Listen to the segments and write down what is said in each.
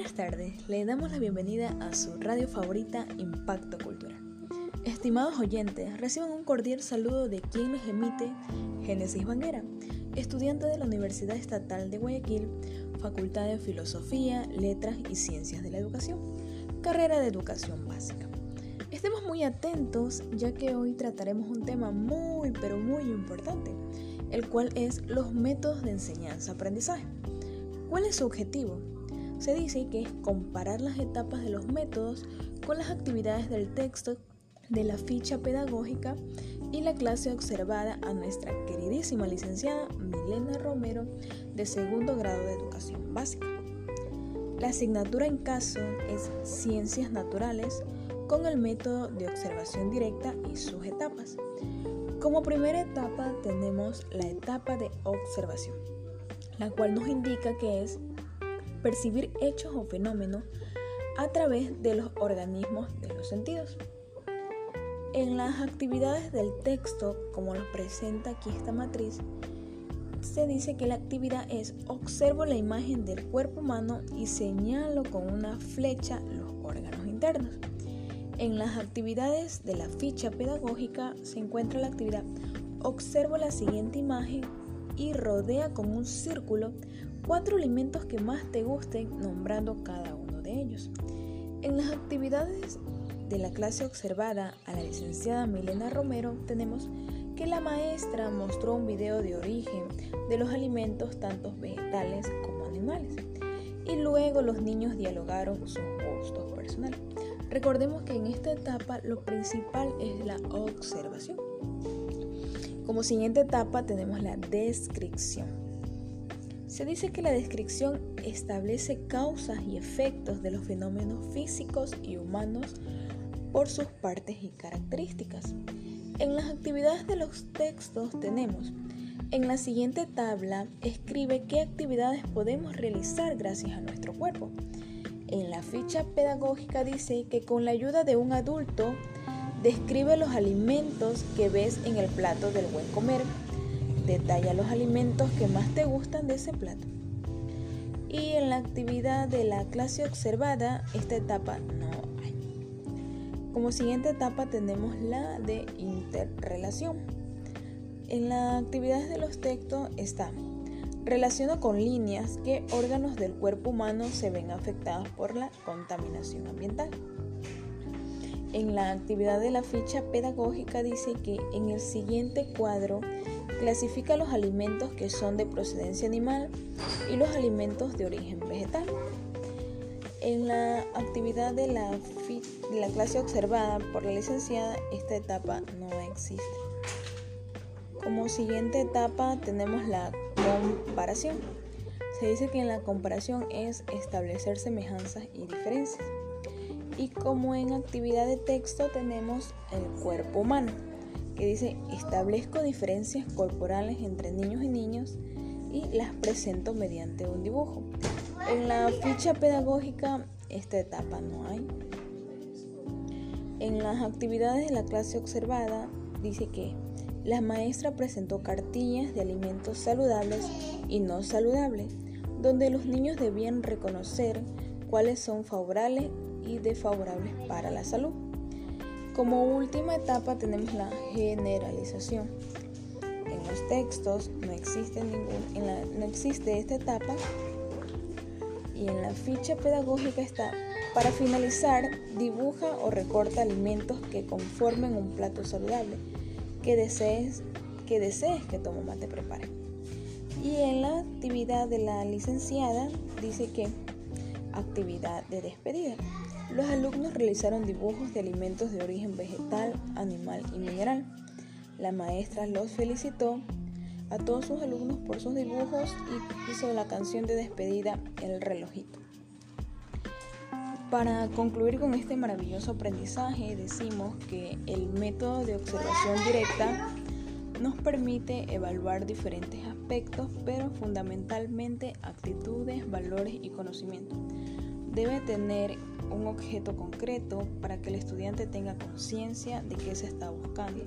Buenas tardes, le damos la bienvenida a su radio favorita Impacto Cultural. Estimados oyentes, reciban un cordial saludo de quien les emite Génesis Banguera, estudiante de la Universidad Estatal de Guayaquil, Facultad de Filosofía, Letras y Ciencias de la Educación, carrera de Educación Básica. Estemos muy atentos ya que hoy trataremos un tema muy pero muy importante, el cual es los métodos de enseñanza-aprendizaje. ¿Cuál es su objetivo? Se dice que es comparar las etapas de los métodos con las actividades del texto de la ficha pedagógica y la clase observada a nuestra queridísima licenciada Milena Romero de segundo grado de educación básica. La asignatura en caso es Ciencias Naturales con el método de observación directa y sus etapas. Como primera etapa tenemos la etapa de observación la cual nos indica que es percibir hechos o fenómenos a través de los organismos de los sentidos. En las actividades del texto, como lo presenta aquí esta matriz, se dice que la actividad es observo la imagen del cuerpo humano y señalo con una flecha los órganos internos. En las actividades de la ficha pedagógica se encuentra la actividad observo la siguiente imagen y rodea con un círculo cuatro alimentos que más te gusten nombrando cada uno de ellos. En las actividades de la clase observada a la licenciada Milena Romero tenemos que la maestra mostró un video de origen de los alimentos tanto vegetales como animales y luego los niños dialogaron sus gustos personales. Recordemos que en esta etapa lo principal es la observación. Como siguiente etapa tenemos la descripción. Se dice que la descripción establece causas y efectos de los fenómenos físicos y humanos por sus partes y características. En las actividades de los textos tenemos, en la siguiente tabla escribe qué actividades podemos realizar gracias a nuestro cuerpo. En la ficha pedagógica dice que con la ayuda de un adulto Describe los alimentos que ves en el plato del buen comer. Detalla los alimentos que más te gustan de ese plato. Y en la actividad de la clase observada, esta etapa no hay. Como siguiente etapa tenemos la de interrelación. En las actividades de los textos está relaciona con líneas qué órganos del cuerpo humano se ven afectados por la contaminación ambiental. En la actividad de la ficha pedagógica dice que en el siguiente cuadro clasifica los alimentos que son de procedencia animal y los alimentos de origen vegetal. En la actividad de la, de la clase observada por la licenciada, esta etapa no existe. Como siguiente etapa tenemos la comparación. Se dice que en la comparación es establecer semejanzas y diferencias. Y como en actividad de texto tenemos el cuerpo humano, que dice establezco diferencias corporales entre niños y niños y las presento mediante un dibujo. En la ficha pedagógica esta etapa no hay. En las actividades de la clase observada dice que la maestra presentó cartillas de alimentos saludables y no saludables, donde los niños debían reconocer cuáles son favorables y desfavorables para la salud. Como última etapa tenemos la generalización. En los textos no existe, ningún, no existe esta etapa y en la ficha pedagógica está para finalizar, dibuja o recorta alimentos que conformen un plato saludable que desees que, desees que tu mamá te prepare. Y en la actividad de la licenciada dice que actividad de despedida. Los alumnos realizaron dibujos de alimentos de origen vegetal, animal y mineral. La maestra los felicitó a todos sus alumnos por sus dibujos y hizo la canción de despedida El relojito. Para concluir con este maravilloso aprendizaje, decimos que el método de observación directa nos permite evaluar diferentes aspectos, pero fundamentalmente actitudes, valores y conocimientos debe tener un objeto concreto para que el estudiante tenga conciencia de qué se está buscando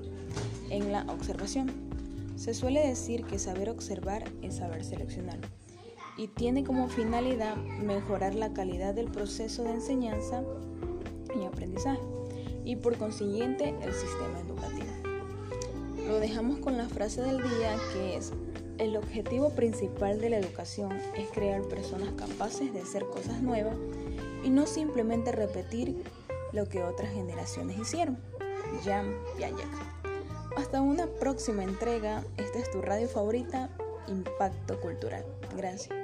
en la observación. Se suele decir que saber observar es saber seleccionar. y tiene como finalidad mejorar la calidad del proceso de enseñanza y aprendizaje y por consiguiente el sistema educativo. Lo dejamos con la frase del día que es, el objetivo principal de la educación es crear personas capaces de hacer cosas nuevas y no simplemente repetir lo que otras generaciones hicieron. Jan Piaget. Hasta una próxima entrega. Esta es tu radio favorita, Impacto Cultural. Gracias.